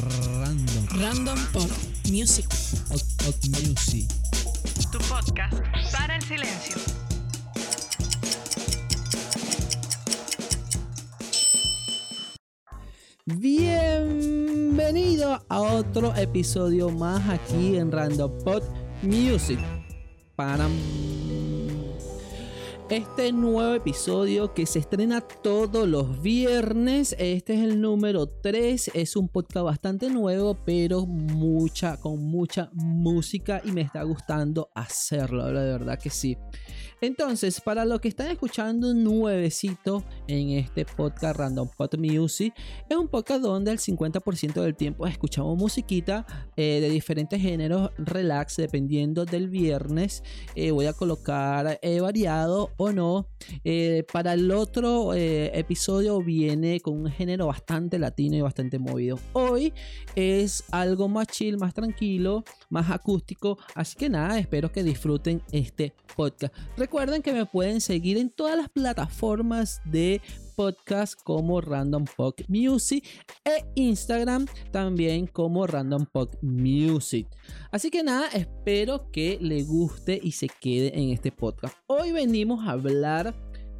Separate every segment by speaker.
Speaker 1: Random.
Speaker 2: Random Pop Music.
Speaker 1: Hot, hot music.
Speaker 3: Tu podcast para el silencio.
Speaker 1: Bienvenido a otro episodio más aquí en Random Pod Music. Para este nuevo episodio que se estrena todos los viernes. Este es el número 3. Es un podcast bastante nuevo, pero mucha, con mucha música y me está gustando hacerlo. De verdad que sí. Entonces, para los que están escuchando nuevecito en este podcast Random Pod Music, es un podcast donde el 50% del tiempo escuchamos musiquita eh, de diferentes géneros, relax, dependiendo del viernes. Eh, voy a colocar eh, variado o no. Eh, para el otro eh, episodio viene con un género bastante latino y bastante movido. Hoy es algo más chill, más tranquilo, más acústico. Así que nada, espero que disfruten este podcast. Recuerden que me pueden seguir en todas las plataformas de podcast como Random Pop Music e Instagram también como Random Pop Music. Así que nada, espero que le guste y se quede en este podcast. Hoy venimos a hablar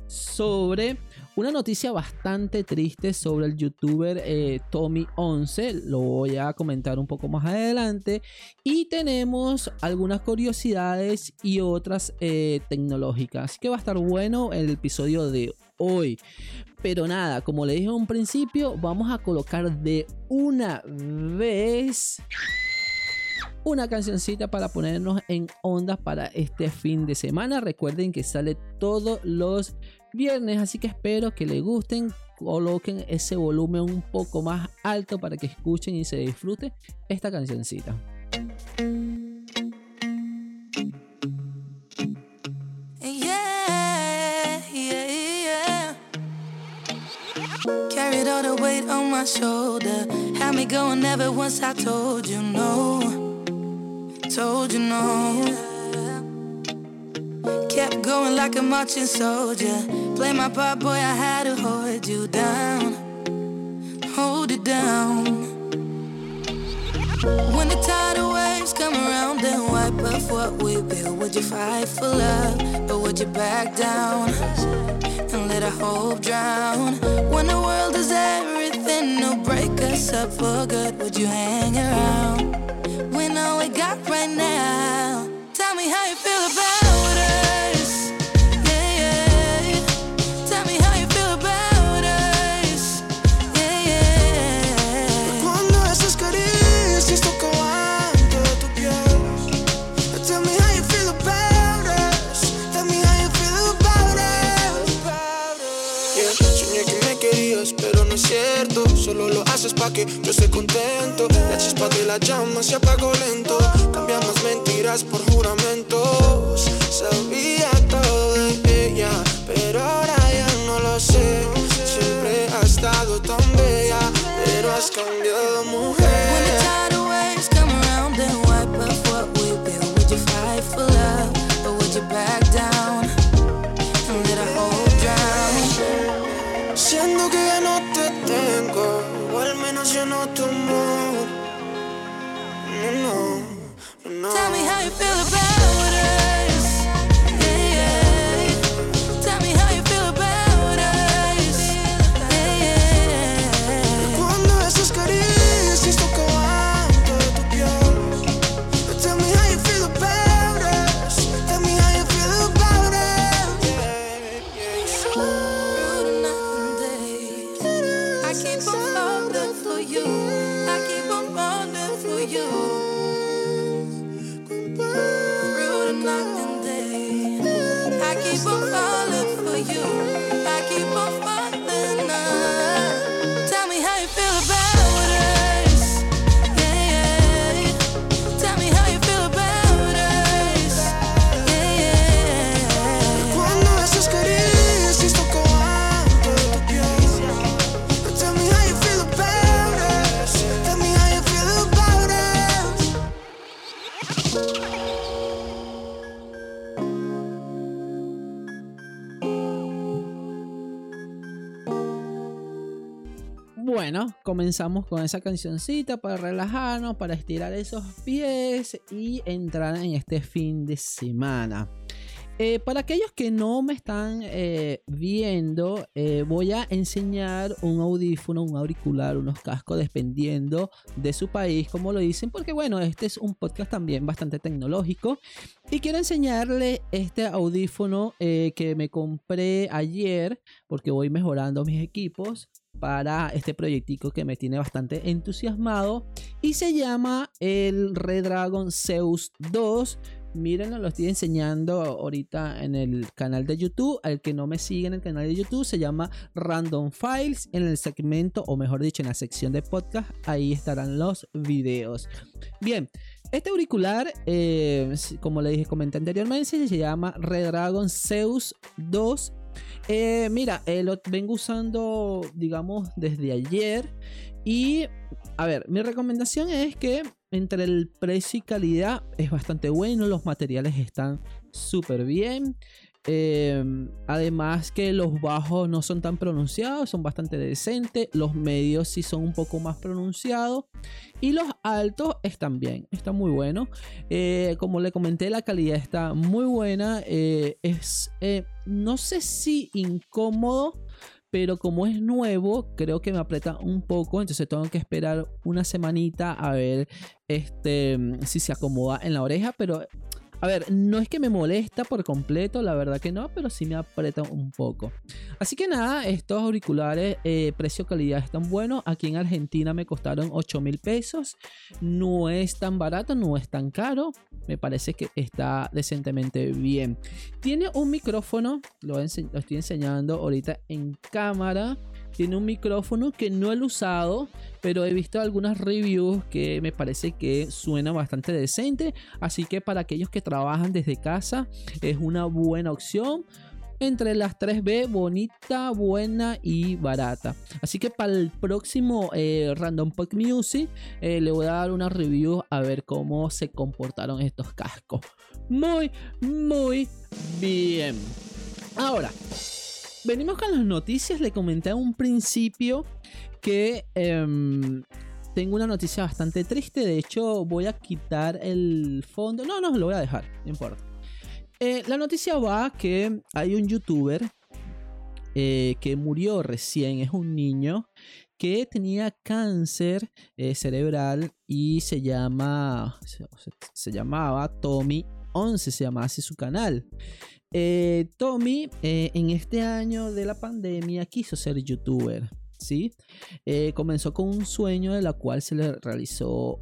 Speaker 1: sobre una noticia bastante triste sobre el youtuber eh, Tommy11. Lo voy a comentar un poco más adelante. Y tenemos algunas curiosidades y otras eh, tecnológicas. Así que va a estar bueno el episodio de hoy. Pero nada, como le dije en un principio, vamos a colocar de una vez una cancioncita para ponernos en ondas para este fin de semana. Recuerden que sale todos los viernes, así que espero que les gusten. Coloquen ese volumen un poco más alto para que escuchen y se disfruten esta cancioncita.
Speaker 4: Carried all the weight on my shoulder. Had me going never once I told you no. Told you no. Kept going like a marching soldier. Play my part, boy, I had to hold you down. Hold it down. When the tidal waves come around and wipe off what we built, would you fight for love or would you back down and let our hope drown? When the world is everything to break us up for good, would you hang around? When all we got right now, tell me how you feel about
Speaker 5: Solo lo haces pa' que yo esté contento. La chispa de la llama se apagó lento. Cambiamos mentiras por juramentos. Sabía todo de ella Pero ahora ya no lo sé. Siempre has estado tan bella Pero has cambiado mujer
Speaker 1: bueno, comenzamos con esa cancioncita para relajarnos, para estirar esos pies y entrar en este fin de semana. Eh, para aquellos que no me están eh, viendo, eh, voy a enseñar un audífono, un auricular, unos cascos, dependiendo de su país, como lo dicen, porque bueno, este es un podcast también bastante tecnológico. Y quiero enseñarle este audífono que me compré ayer, porque voy mejorando mis equipos para este proyectico que me tiene bastante entusiasmado y se llama el Redragon Zeus 2 Mírenlo, lo estoy enseñando ahorita en el canal de YouTube. Al que no me sigue en el canal de YouTube se llama Random Files. En el segmento, o mejor dicho, en la sección de podcast, ahí estarán los videos. Bien, este auricular, eh, como le dije, comenté anteriormente, se llama Redragon Zeus 2 eh, mira, eh, lo vengo usando, digamos, desde ayer. Y, a ver, mi recomendación es que entre el precio y calidad es bastante bueno, los materiales están súper bien. Em, además que los bajos no son tan pronunciados, son bastante decentes. Los medios sí son un poco más pronunciados. Y los altos están bien, están muy buenos. Eh, como le comenté, la calidad está muy buena. Eh, es, eh, no sé si incómodo pero como es nuevo, creo que me aprieta un poco, entonces tengo que esperar una semanita a ver este, si se acomoda en la oreja, pero a ver, no es que me molesta por completo, la verdad que no, pero sí me aprieta un poco. Así que nada, estos auriculares, eh, precio-calidad están buenos. Aquí en Argentina me costaron 8 mil pesos. No es tan barato, no es tan caro. Me parece que está decentemente bien. Tiene un micrófono, lo, lo estoy enseñando ahorita en cámara tiene un micrófono que no he usado, pero he visto algunas reviews que me parece que suena bastante decente. Así que para aquellos que trabajan desde casa es una buena opción entre las 3B, bonita, buena y barata. Así que para el próximo eh, Random Pop Music eh, le voy a dar una review a ver cómo se comportaron estos cascos. Muy, muy bien. Ahora, venimos con las noticias. Le comenté a un principio que em, tengo una noticia bastante triste. De hecho, voy a quitar el fondo. No, no, lo voy a dejar, no importa. Eh, la noticia va que hay un youtuber eh, que murió recién. Es un niño que tenía cáncer eh, cerebral y se llama. Se, se llamaba Tommy 11, se llamaba así su canal. Eh, Tommy eh, en este año de la pandemia quiso ser youtuber. ¿Sí? Eh, comenzó con un sueño de la cual se le realizó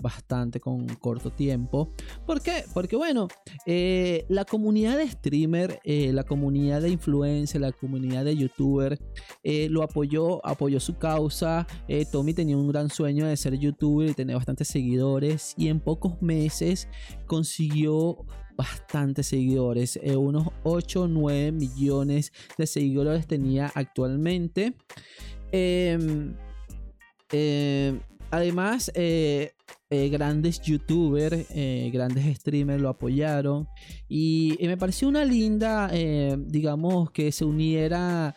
Speaker 1: bastante con corto tiempo. ¿Por qué? Porque bueno, la comunidad de streamer, la comunidad de influencer, la comunidad de youtuber lo apoyó, apoyó su causa. Tommy tenía un gran sueño de ser youtuber y tener bastantes seguidores y en pocos meses consiguió bastantes seguidores, eh, unos 8 o 9 millones de seguidores tenía actualmente. Em, em, además, eh, eh, grandes youtubers, grandes streamers lo apoyaron y, me pareció una linda, digamos, que se uniera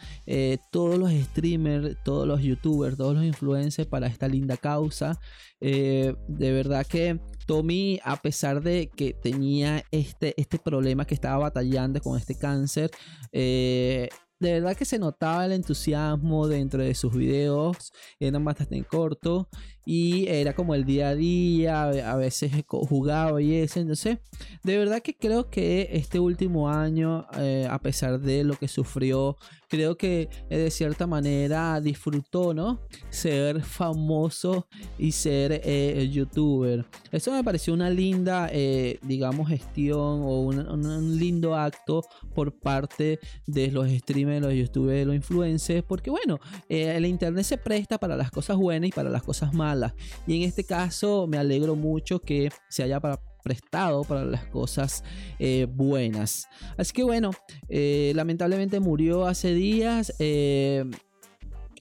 Speaker 1: todos los streamers, todos los youtubers, todos los influencers para esta linda causa. de verdad que Tommy, a pesar de que tenía este, este problema que estaba batallando con este cáncer, eh, de verdad que se notaba el entusiasmo dentro de sus videos, eran bastante cortos y era como el día a día, a veces jugaba y eso, entonces de verdad que creo que este último año, eh, a pesar de lo que sufrió, creo que eh, de cierta manera disfrutó, ¿no? Ser famoso y ser eh, youtuber. Eso me pareció una linda, digamos, gestión o un, un, lindo acto por parte de los streamers, los youtubers, los influencers, porque bueno, el internet se presta para las cosas buenas y para las cosas malas. Y en este caso me alegro mucho que se haya prestado para las cosas eh, buenas. Así que bueno, eh, lamentablemente murió hace días. Eh,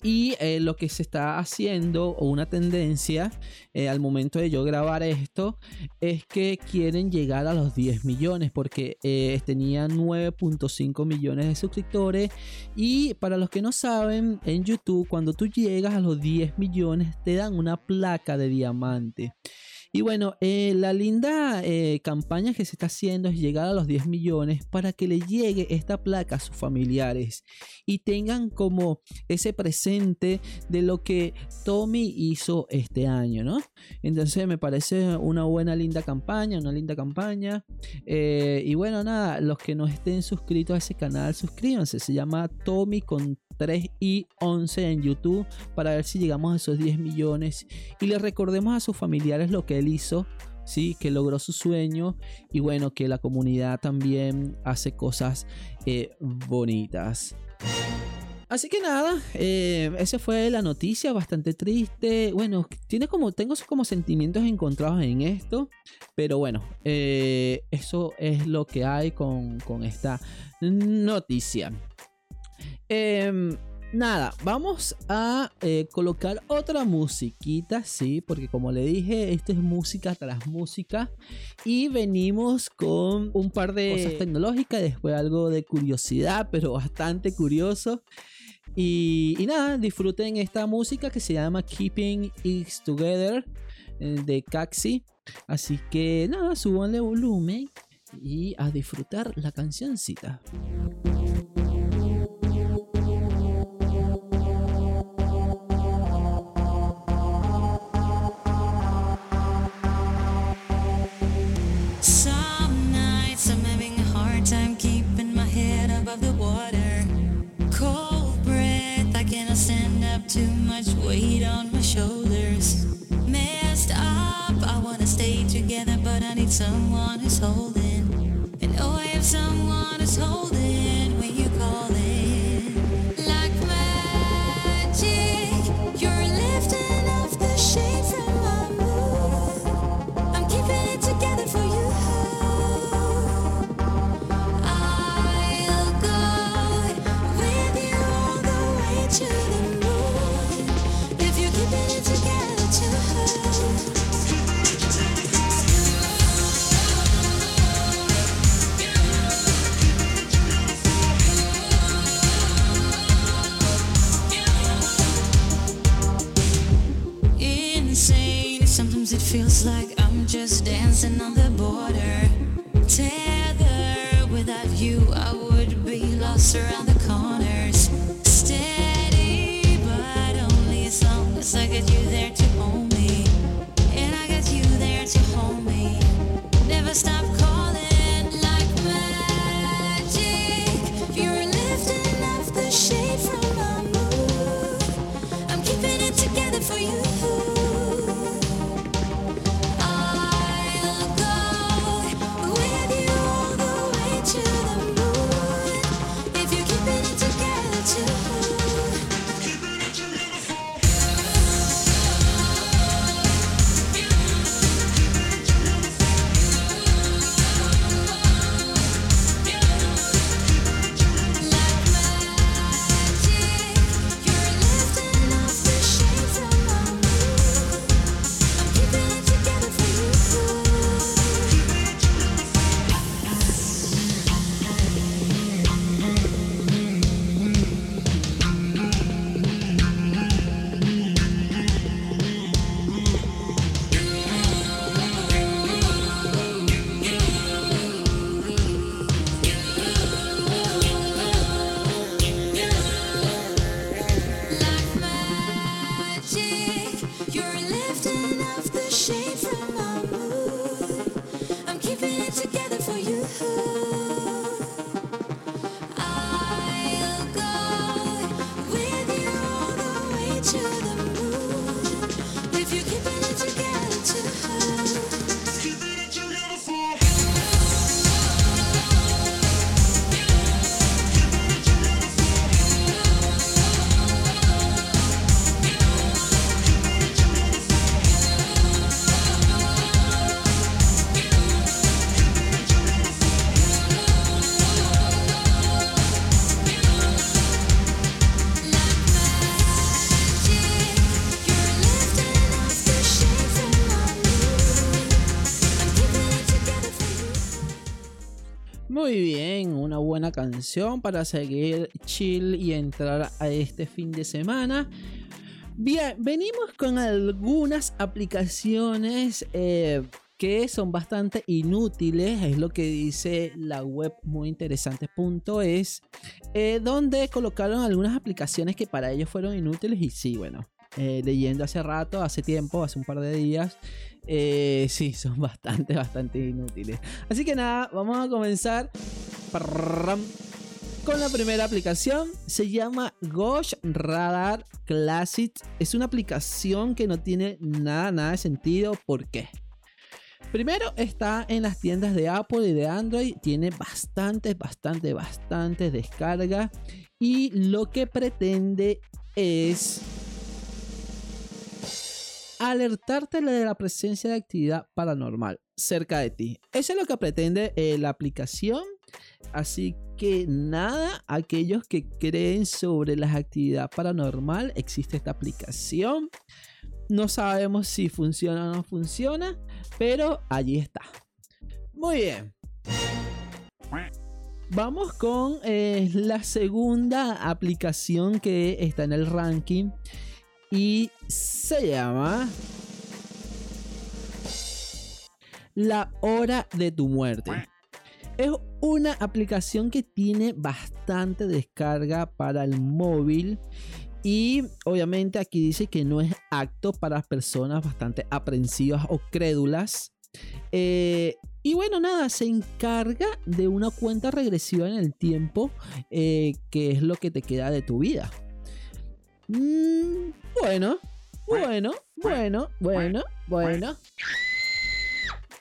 Speaker 1: Y eh, lo que se está haciendo, o una tendencia eh, al momento de yo grabar esto, es que quieren llegar a los 10 millones, porque eh, tenían 9.5 millones de suscriptores. Y para los que no saben, en YouTube, cuando tú llegas a los 10 millones, te dan una placa de diamante. Y bueno, eh, la linda eh, campaña que se está haciendo es llegar a los 10 millones para que le llegue esta placa a sus familiares y tengan como ese presente de lo que Tommy hizo este año, ¿no? Entonces me parece una buena, linda campaña, una linda campaña. Eh, y bueno, nada, los que no estén suscritos a ese canal, suscríbanse. Se llama Tommy con 3 y 11 en YouTube para ver si llegamos a esos 10 millones y le recordemos a sus familiares lo que él hizo. Sí, que logró su sueño y bueno, que la comunidad también hace cosas eh, bonitas. Así que nada, eh, esa fue la noticia, bastante triste. Bueno, tiene como, tengo como sentimientos encontrados en esto, pero bueno, eh, eso es lo que hay con, con esta noticia. Em, nada, vamos a eh, colocar otra musiquita, sí, porque como le dije, esto es música tras música. Y venimos con un par de cosas tecnológicas, después algo de curiosidad, pero bastante curioso. Y, nada, disfruten esta música que se llama Keeping It Together eh, de Caxi. Así que nada, subanle volumen y a disfrutar la cancioncita.
Speaker 6: Much weight on my shoulders. Messed up, I wanna stay together, but I need someone who's holding. And oh, I have someone who's holding
Speaker 1: canción para seguir chill y entrar a este fin de semana. Bien, venimos con algunas aplicaciones eh, que son bastante inútiles, es lo que dice la web muy interesante.es, eh, donde colocaron algunas aplicaciones que para ellos fueron inútiles y sí, bueno, eh, leyendo hace rato, hace tiempo, hace un par de días, eh, sí, son bastante, bastante inútiles. Así que nada, vamos a comenzar con la primera aplicación. Se llama Gosh Radar Classic. Es una aplicación que no tiene nada, nada de sentido. ¿Por qué? Primero está en las tiendas de Apple y de Android. Tiene bastante, bastante, bastante descarga. Y lo que pretende es alertarte de la presencia de actividad paranormal cerca de ti. Eso es lo que pretende eh, la aplicación. Así que nada, aquellos que creen sobre las actividades paranormal, existe esta aplicación. No sabemos si funciona o no funciona, pero allí está. Muy bien. Vamos con eh, la segunda aplicación que está en el ranking y se llama La hora de tu muerte. Es una aplicación que tiene bastante descarga para el móvil y obviamente aquí dice que no es apto para personas bastante aprensivas o crédulas. Eh, y bueno, nada, se encarga de una cuenta regresiva en el tiempo, eh, que es lo que te queda de tu vida. Mm, bueno, bueno, bueno, bueno, bueno.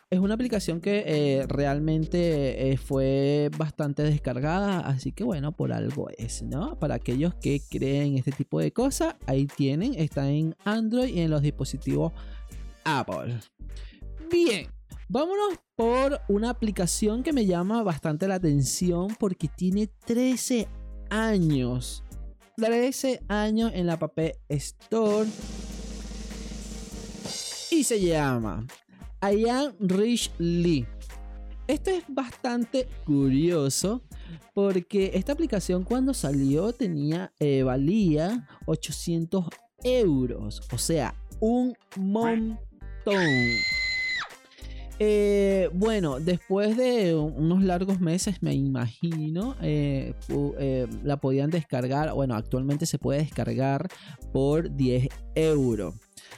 Speaker 1: Es una aplicación que eh, realmente eh, fue bastante descargada, así que bueno, por algo es, ¿no? Para aquellos que creen este tipo de cosas, ahí tienen, está en Android y en los dispositivos Apple. Bien, vámonos por una aplicación que me llama bastante la atención porque tiene 13 años. 13 años en la App Store. Y se llama Ian Rich Lee. Esto es bastante curioso porque esta aplicación cuando salió tenía eh, valía 800 euros, o sea, un montón. Eh, bueno, después de unos largos meses, me imagino, eh, eh, la podían descargar. Bueno, actualmente se puede descargar por 10 euros.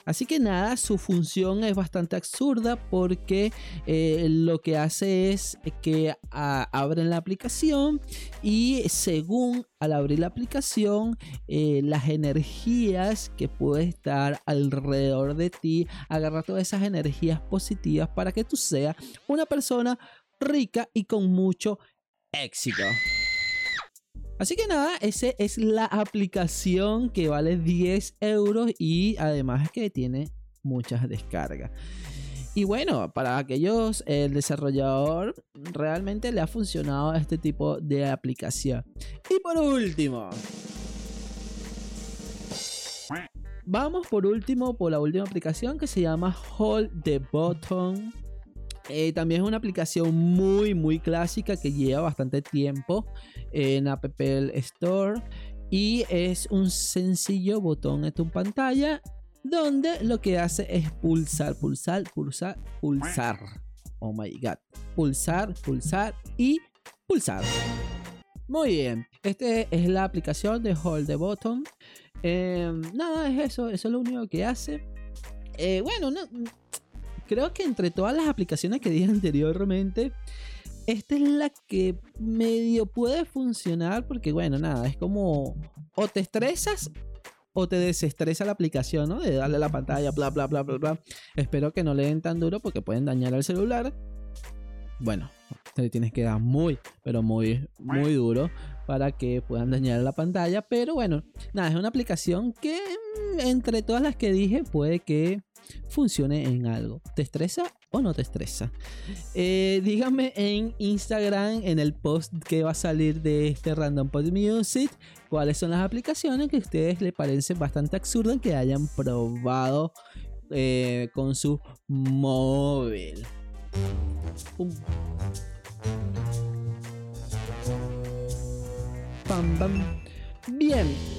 Speaker 1: Así que nada, su función es bastante absurda porque eh, lo que hace es que abren la aplicación y según al abrir la aplicación, eh, las energías que puede estar alrededor de ti, agarra todas esas energías positivas para que tú seas una persona rica y con mucho éxito. Así que nada, esa es la aplicación que vale 10 euros y además que tiene muchas descargas. Y bueno, para aquellos, el desarrollador realmente le ha funcionado este tipo de aplicación. Y por último, vamos por último por la última aplicación que se llama Hold the Button. Eh, también es una aplicación muy, muy clásica que lleva bastante tiempo en App Store. Y es un sencillo botón en tu pantalla donde lo que hace es pulsar, pulsar, pulsar, pulsar. Oh my god. Pulsar, pulsar y pulsar. Muy bien. Esta es la aplicación de Hold the Button. Em, nada, es eso. Eso es lo único que hace. Eh, bueno, no, creo que entre todas las aplicaciones que dije anteriormente, esta es la que medio puede funcionar porque, bueno, nada, es como o te estresas o te desestresa la aplicación, ¿no? De darle a la pantalla, bla, bla, bla, bla, bla. Espero que no le den tan duro porque pueden dañar el celular. Bueno, te tienes que dar muy, pero muy, muy duro para que puedan dañar la pantalla. Pero bueno, nada, es una aplicación que mm, entre todas las que dije puede que funcione en algo. ¿Te estresa o no te estresa? Eh, díganme en Instagram, en el post que va a salir de este Random Pod Music, cuáles son las aplicaciones que a ustedes les parecen bastante absurdas que hayan probado eh, con su móvil. pam, pam. Bien.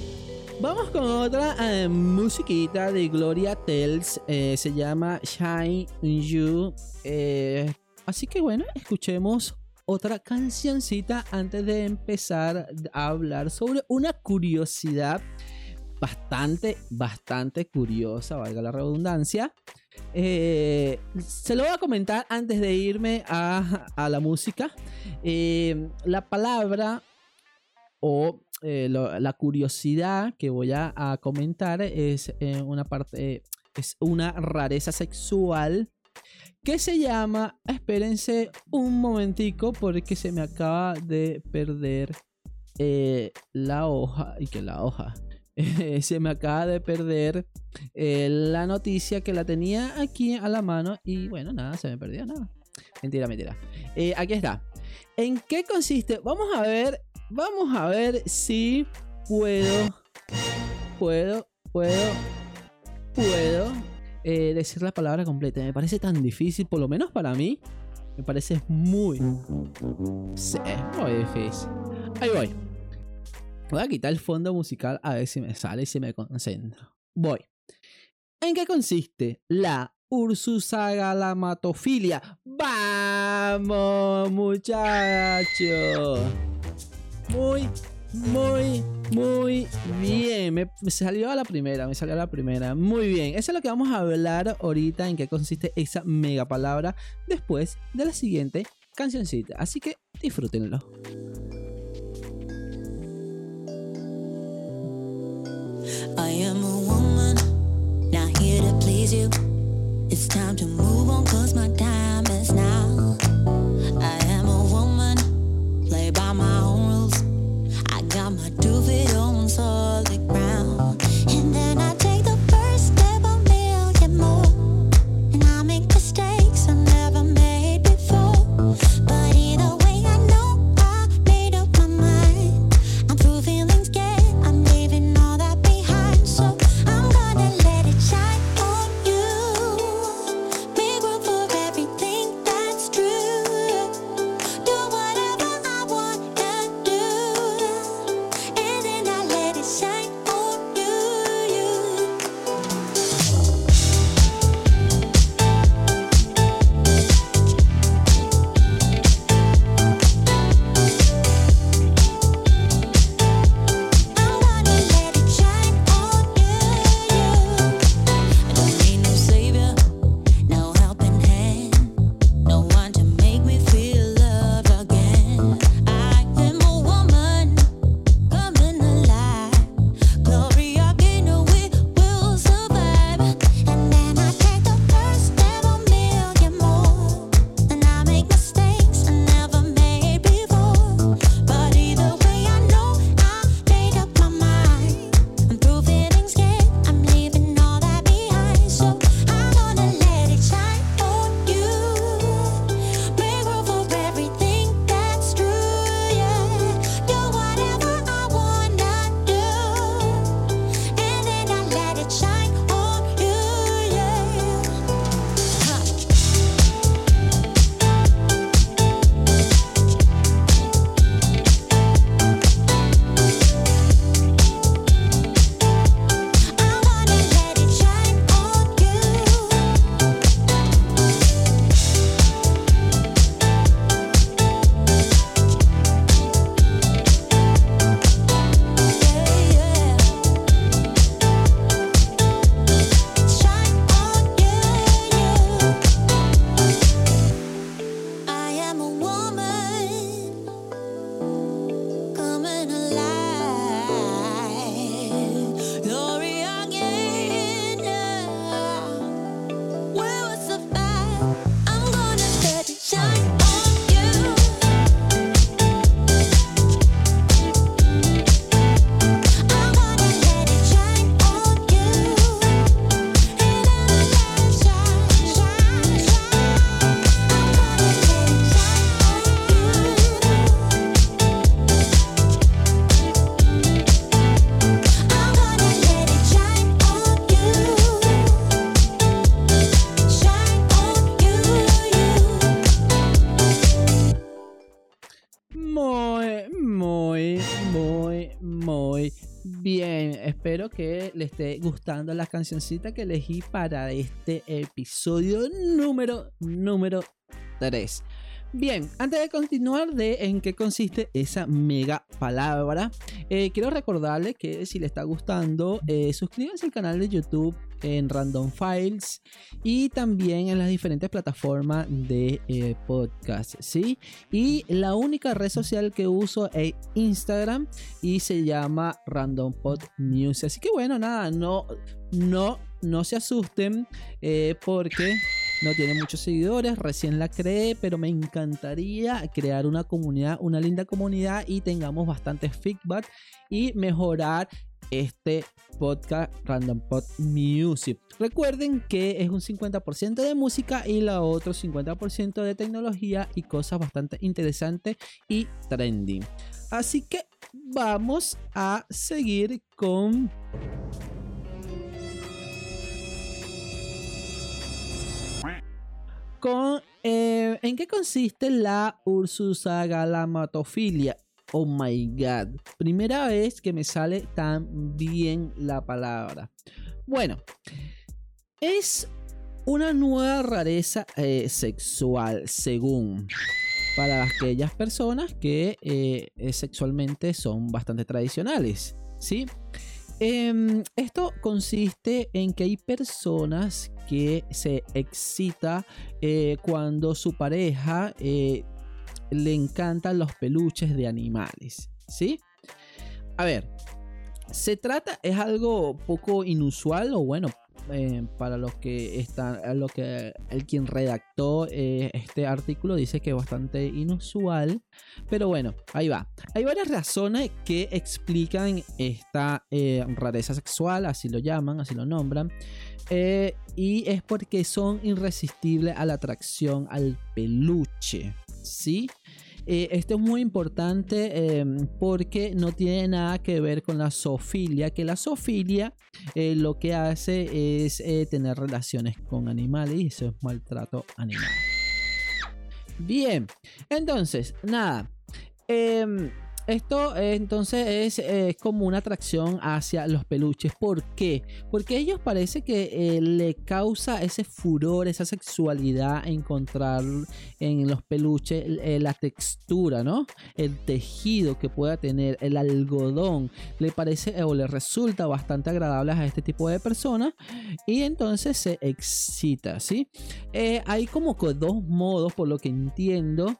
Speaker 1: Vamos con otra eh, musiquita de Gloria Tells. eh, se llama Shine You. eh, así que bueno, escuchemos otra cancioncita antes de empezar a hablar sobre una curiosidad bastante, bastante curiosa, valga la redundancia. Eh, se lo voy a comentar antes de irme a, a la música. La palabra o eh, la curiosidad que voy a, comentar es eh, una parte, es una rareza sexual que se llama, espérense un momentico porque se me acaba de perder eh, la hoja y que la hoja. se me acaba de perder la noticia que la tenía aquí a la mano y bueno, nada, se me perdió nada. Mentira, mentira. Aquí está. ¿En qué consiste? Vamos a ver, vamos a ver si puedo, puedo, puedo, puedo eh, decir la palabra completa. Me parece tan difícil, por lo menos para mí. Me parece muy, muy difícil. Ahí voy. Voy a quitar el fondo musical a ver si me sale y si me concentro. Voy. ¿En qué consiste la ursusagalamatofilia? ¡Vamos, muchachos! Muy, muy, muy bien. Me, salió a la primera, me salió a la primera. Muy bien. Eso es lo que vamos a hablar ahorita en qué consiste esa mega palabra después de la siguiente cancioncita. Así que disfrútenlo.
Speaker 6: I am a woman, not here to please you. It's time to move on, cause my time is now.
Speaker 1: Le esté gustando la cancioncita que elegí para este episodio número número 3. Bien, antes de continuar de en qué consiste esa mega palabra, eh, quiero recordarle que si le está gustando, eh, suscríbanse al canal de YouTube en Random Files y también en las diferentes plataformas de eh, podcast, ¿sí? Y la única red social que uso es Instagram y se llama Random Pod News. Así que bueno, nada, no, no, no se asusten eh, porque no tiene muchos seguidores, recién la creé, pero me encantaría crear una comunidad, una linda comunidad y tengamos bastante feedback y mejorar este podcast Random Pod Music. Recuerden que es un 50% de música y la otro 50% de tecnología y cosas bastante interesantes y trending. Así que vamos a seguir con con eh, en qué consiste la ursusagalamatofilia. Oh my god, primera vez que me sale tan bien la palabra. Bueno, es una nueva rareza eh, sexual, según para aquellas personas que eh, sexualmente son bastante tradicionales, ¿sí? Em, esto consiste en que hay personas que se excita eh, cuando su pareja eh, le encantan los peluches de animales, ¿sí? A ver, se trata, es algo poco inusual o bueno, eh, para los que están, lo que el quien redactó eh, este artículo dice que es bastante inusual, pero bueno, ahí va. Hay varias razones que explican esta eh, rareza sexual, así lo llaman, así lo nombran, y es porque son irresistibles a la atracción al peluche, ¿sí? Esto es muy importante eh, porque no tiene nada que ver con la zoofilia, que la zoofilia eh, lo que hace es eh, tener relaciones con animales y eso es maltrato animal. Bien, entonces, nada. Esto eh, entonces es eh, como una atracción hacia los peluches. ¿Por qué? Porque ellos parece que eh, le causa ese furor, esa sexualidad encontrar en los peluches la textura, ¿no? El tejido que pueda tener, el algodón, le parece o le resulta bastante agradable a este tipo de personas y entonces se excita, ¿sí? Hay como dos modos, por lo que entiendo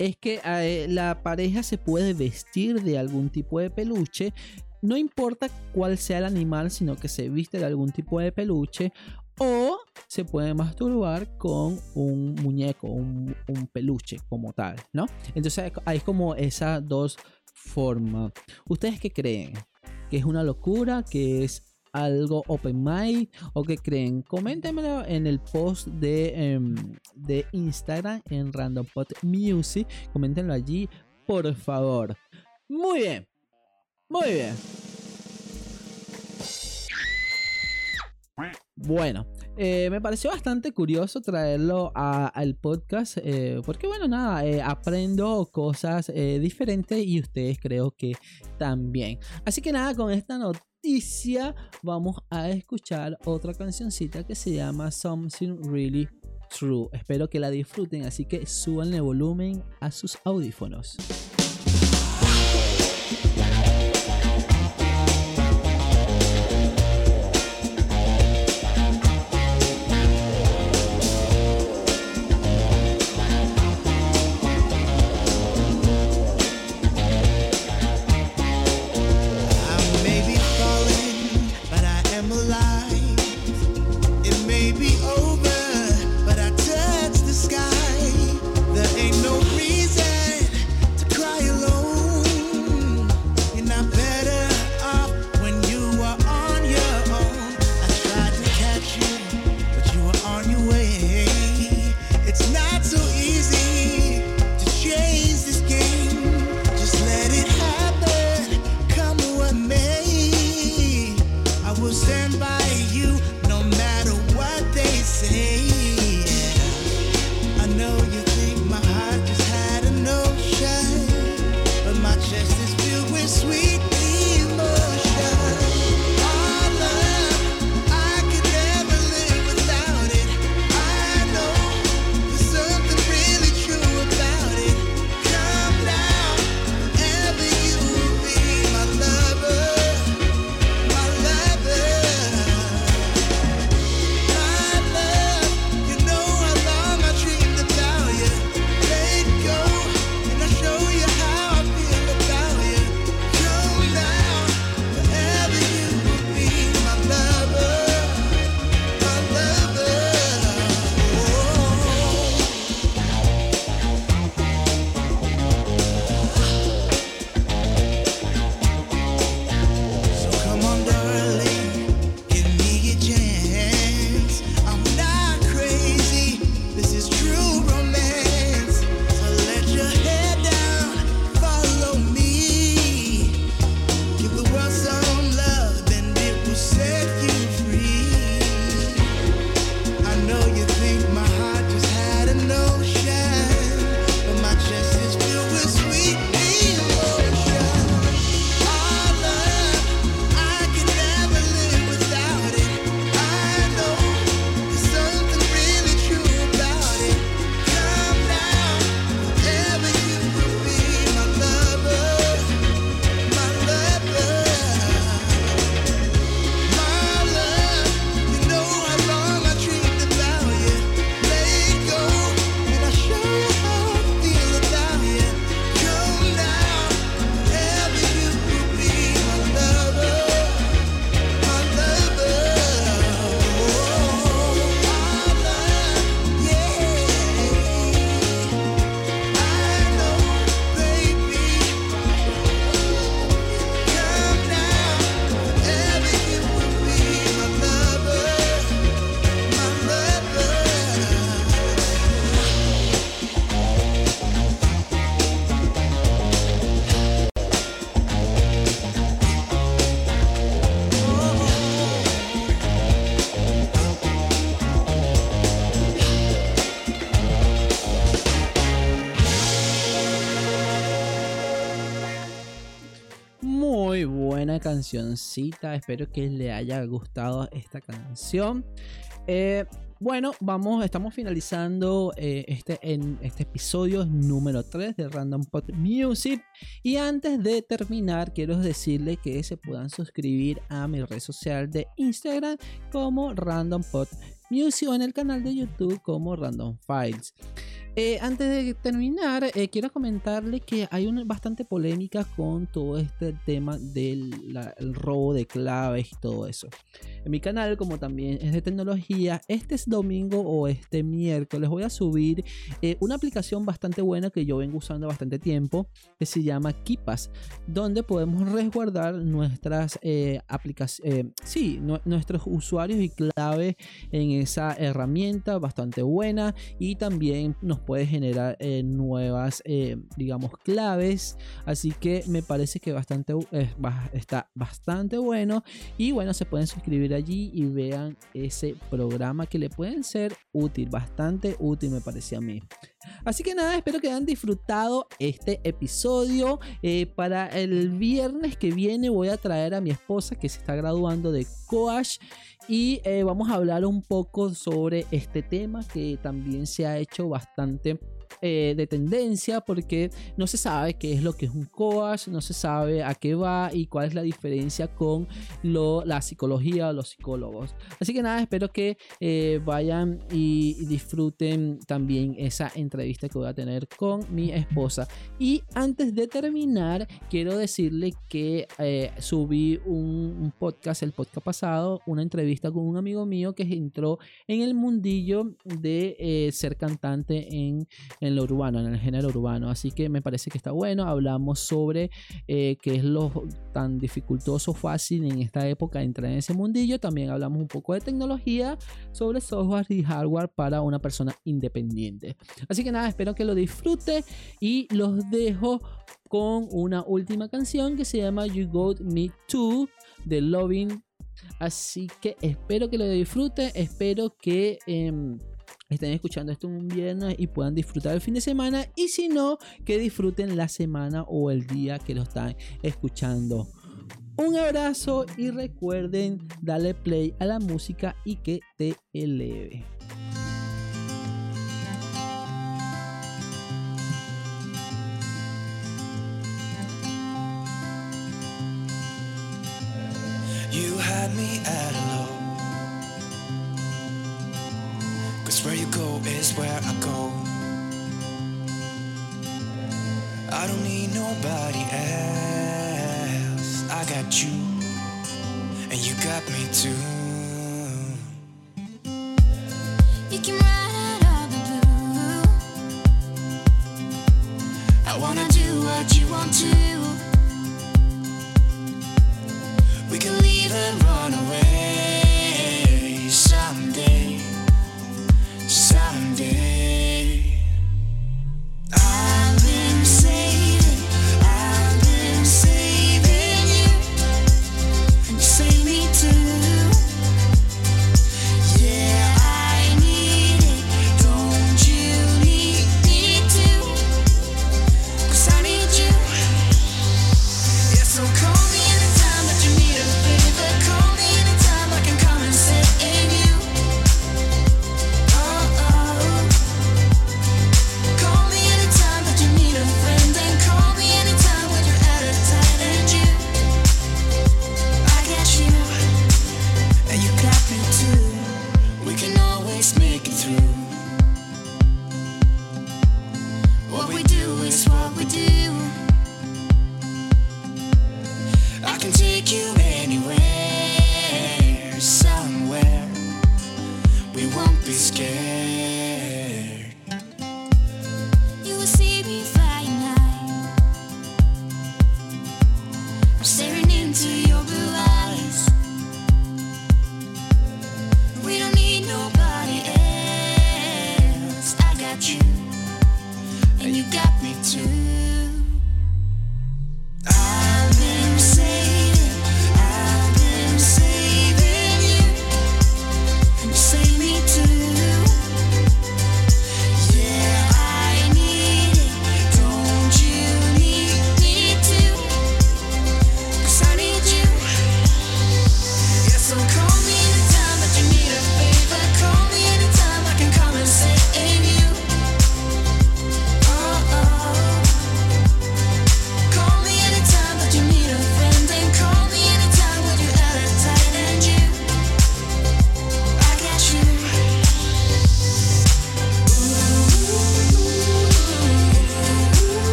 Speaker 1: es que eh, la pareja se puede vestir de algún tipo de peluche. No importa cuál sea el animal, sino que se viste de algún tipo de peluche. O se puede masturbar con un muñeco, un, un peluche como tal, ¿no? Entonces hay como esas dos formas. ¿Ustedes qué creen? ¿Que es una locura? ¿Que es algo open mind o que creen coméntenmelo en el post de, em, de Instagram en Random Pot Music coméntenlo allí por favor. Muy bien muy bien. Bueno eh, me pareció bastante curioso traerlo al podcast eh, porque bueno nada eh, aprendo cosas diferentes y ustedes creo que también. Así que nada con esta noticia vamos a escuchar otra cancioncita que se llama Something Really True. Espero que la disfruten así que suban el volumen a sus audífonos cancioncita. Espero que le haya gustado esta canción. Eh, bueno, vamos, estamos finalizando eh, este, en este episodio número 3 de Random Pot Music. Y antes de terminar, quiero decirle que se puedan suscribir a mi red social de Instagram como Random Pot Music o en el canal de YouTube como Random Files. Eh, antes de terminar, eh, quiero comentarle que hay una bastante polémica con todo este tema del robo de claves y todo eso. En mi canal, como también es de tecnología, este es domingo o este miércoles voy a subir eh, una aplicación bastante buena que yo vengo usando bastante tiempo, que se llama Keepas, donde podemos resguardar nuestras aplicaciones, sí, nu- nuestros usuarios y claves en esa herramienta bastante buena y también nos puede generar eh, nuevas, eh, digamos, claves. Así que me parece que bastante, ba- está bastante bueno. Y bueno, se pueden suscribir allí y vean ese programa que le pueden ser útil, bastante útil me parecía a mí. Así que nada, espero que hayan disfrutado este episodio. Eh, para el viernes que viene voy a traer a mi esposa que se está graduando de Coach y eh, vamos a hablar un poco sobre este tema que también se ha hecho bastante eh, de tendencia porque no se sabe qué es lo que es un coach, no se sabe a qué va y cuál es la diferencia con lo, la psicología o los psicólogos. Así que nada, espero que eh, vayan y, disfruten también esa entrevista que voy a tener con mi esposa. Y antes de terminar, quiero decirle que eh, subí un, podcast, el podcast pasado, una entrevista con un amigo mío que entró en el mundillo de ser cantante en lo urbano, en el género urbano. Así que me parece que está bueno. Hablamos sobre eh, qué es lo tan dificultoso, fácil en esta época entrar en ese mundillo. También hablamos un poco de tecnología, sobre software y hardware para una persona independiente. Así que nada, espero que lo disfrute y los dejo con una última canción que se llama You Got Me Too de Loving. Así que espero que lo disfruten, espero que em, estén escuchando esto un viernes y puedan disfrutar el fin de semana y si no, que disfruten la semana o el día que lo están escuchando. Un abrazo y recuerden darle play a la música y que te eleve.
Speaker 6: I don't need nobody else. I got you, and you got me too.